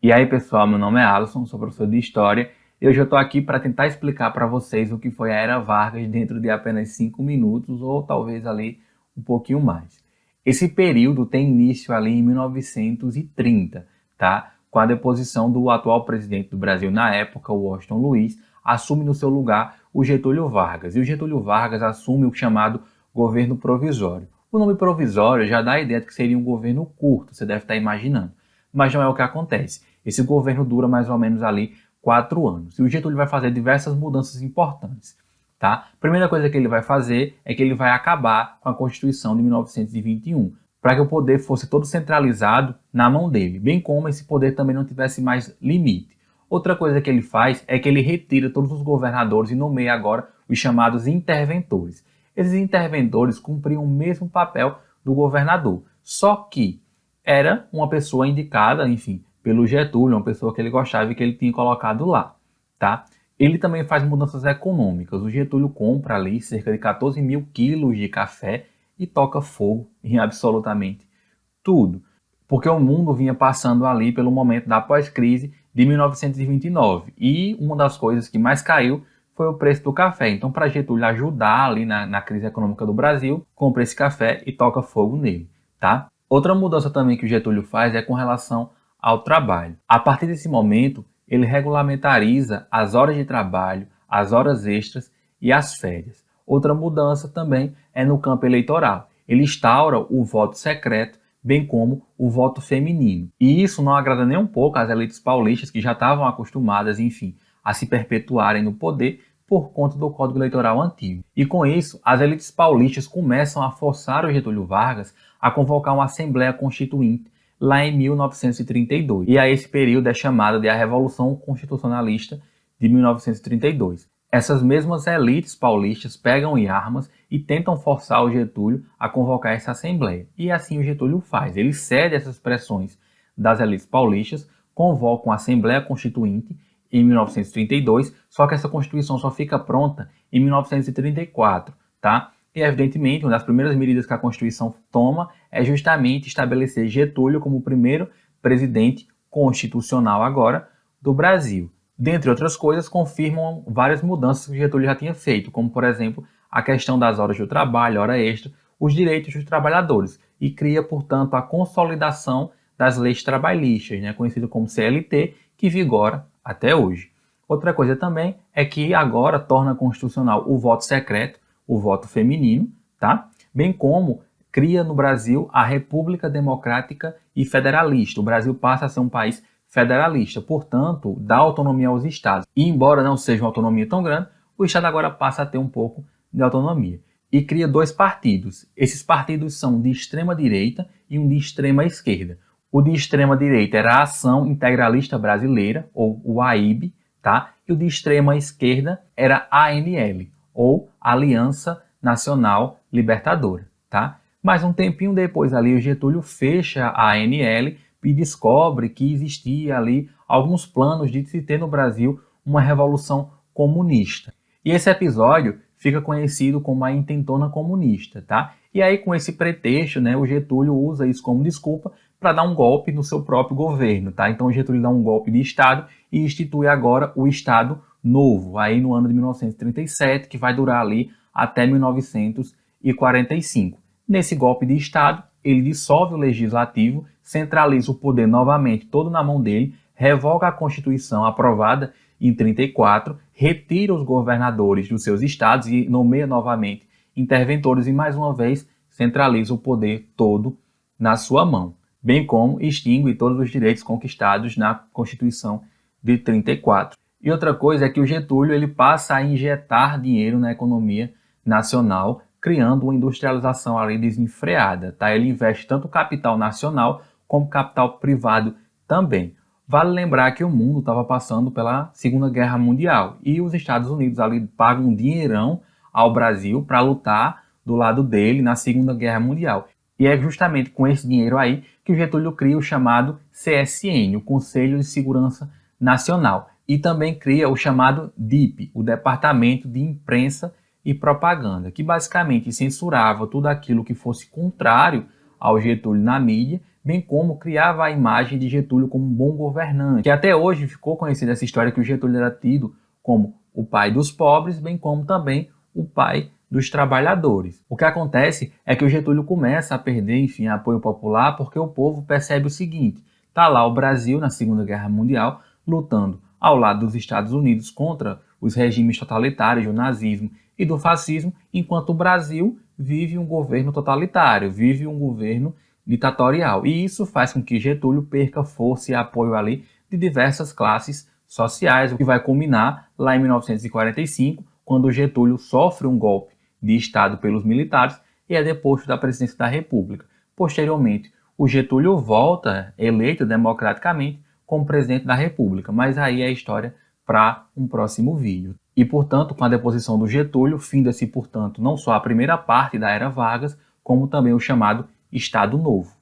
E aí, pessoal, meu nome é Alisson, sou professor de História e hoje eu estou aqui para tentar explicar para vocês o que foi a Era Vargas dentro de apenas 5 minutos ou talvez ali um pouquinho mais. Esse período tem início ali em 1930, tá? Com a deposição do atual presidente do Brasil na época, Washington Luiz, assume no seu lugar o Getúlio Vargas. E o Getúlio Vargas assume o chamado governo provisório. O nome provisório já dá a ideia de que seria um governo curto, você deve estar imaginando. Mas não é o que acontece. Esse governo dura mais ou menos ali quatro anos. E o Getúlio vai fazer diversas mudanças importantes. Tá? Primeira coisa que ele vai fazer é que ele vai acabar com a Constituição de 1921, para que o poder fosse todo centralizado na mão dele, bem como esse poder também não tivesse mais limite. Outra coisa que ele faz é que ele retira todos os governadores e nomeia agora os chamados interventores. Esses interventores cumpriam o mesmo papel do governador, só que era uma pessoa indicada, enfim, pelo Getúlio, uma pessoa que ele gostava e que ele tinha colocado lá, tá? Ele também faz mudanças econômicas. O Getúlio compra ali cerca de 14 mil quilos de café e toca fogo em absolutamente tudo. Porque o mundo vinha passando ali pelo momento da pós-crise de 1929. E uma das coisas que mais caiu foi o preço do café. Então, para Getúlio ajudar ali na, na crise econômica do Brasil, compra esse café e toca fogo nele, tá? Outra mudança também que o Getúlio faz é com relação ao trabalho. A partir desse momento, ele regulamentariza as horas de trabalho, as horas extras e as férias. Outra mudança também é no campo eleitoral. Ele instaura o voto secreto, bem como o voto feminino. E isso não agrada nem um pouco às elites paulistas que já estavam acostumadas, enfim, a se perpetuarem no poder por conta do Código Eleitoral antigo. E com isso, as elites paulistas começam a forçar o Getúlio Vargas a convocar uma Assembleia Constituinte lá em 1932. E a esse período é chamado de a Revolução Constitucionalista de 1932. Essas mesmas elites paulistas pegam em armas e tentam forçar o Getúlio a convocar essa Assembleia. E assim o Getúlio faz. Ele cede essas pressões das elites paulistas, convoca uma Assembleia Constituinte em 1932, só que essa Constituição só fica pronta em 1934, tá? E, evidentemente, uma das primeiras medidas que a Constituição toma é justamente estabelecer Getúlio como o primeiro presidente constitucional agora do Brasil. Dentre outras coisas, confirmam várias mudanças que Getúlio já tinha feito, como, por exemplo, a questão das horas de trabalho, hora extra, os direitos dos trabalhadores, e cria, portanto, a consolidação das leis trabalhistas, né, conhecido como CLT, que vigora até hoje. Outra coisa também é que agora torna constitucional o voto secreto, o voto feminino, tá? Bem como cria no Brasil a República Democrática e Federalista. O Brasil passa a ser um país federalista, portanto, dá autonomia aos estados. E embora não seja uma autonomia tão grande, o estado agora passa a ter um pouco de autonomia. E cria dois partidos. Esses partidos são de extrema direita e um de extrema esquerda. O de extrema direita era a Ação Integralista Brasileira, ou o AIB, tá? E o de extrema esquerda era a ANL, ou Aliança Nacional Libertadora, tá? Mas um tempinho depois ali o Getúlio fecha a ANL e descobre que existia ali alguns planos de se ter no Brasil uma revolução comunista. E esse episódio fica conhecido como a intentona comunista, tá? E aí com esse pretexto, né, o Getúlio usa isso como desculpa para dar um golpe no seu próprio governo, tá? Então o Getúlio dá um golpe de Estado e institui agora o Estado novo, aí no ano de 1937, que vai durar ali até 1945. Nesse golpe de Estado, ele dissolve o legislativo, centraliza o poder novamente todo na mão dele, revoga a Constituição aprovada em 34, retira os governadores dos seus estados e nomeia novamente interventores e mais uma vez centraliza o poder todo na sua mão, bem como extingue todos os direitos conquistados na Constituição de 34. E outra coisa é que o Getúlio ele passa a injetar dinheiro na economia nacional, criando uma industrialização ali desenfreada. Tá? Ele investe tanto capital nacional como capital privado também. Vale lembrar que o mundo estava passando pela Segunda Guerra Mundial e os Estados Unidos ali pagam um dinheirão ao Brasil para lutar do lado dele na Segunda Guerra Mundial. E é justamente com esse dinheiro aí que o Getúlio cria o chamado CSN, o Conselho de Segurança Nacional e também cria o chamado DIP, o Departamento de Imprensa e Propaganda, que basicamente censurava tudo aquilo que fosse contrário ao Getúlio na mídia, bem como criava a imagem de Getúlio como um bom governante, que até hoje ficou conhecida essa história que o Getúlio era tido como o pai dos pobres, bem como também o pai dos trabalhadores. O que acontece é que o Getúlio começa a perder, enfim, apoio popular porque o povo percebe o seguinte: tá lá o Brasil na Segunda Guerra Mundial lutando ao lado dos Estados Unidos contra os regimes totalitários do nazismo e do fascismo, enquanto o Brasil vive um governo totalitário, vive um governo ditatorial. E isso faz com que Getúlio perca força e apoio ali de diversas classes sociais, o que vai culminar lá em 1945, quando Getúlio sofre um golpe de Estado pelos militares e é deposto da presidência da República. Posteriormente, o Getúlio volta, eleito democraticamente, como presidente da República, mas aí é história para um próximo vídeo. E, portanto, com a deposição do Getúlio, finda-se, portanto, não só a primeira parte da Era Vargas, como também o chamado Estado Novo.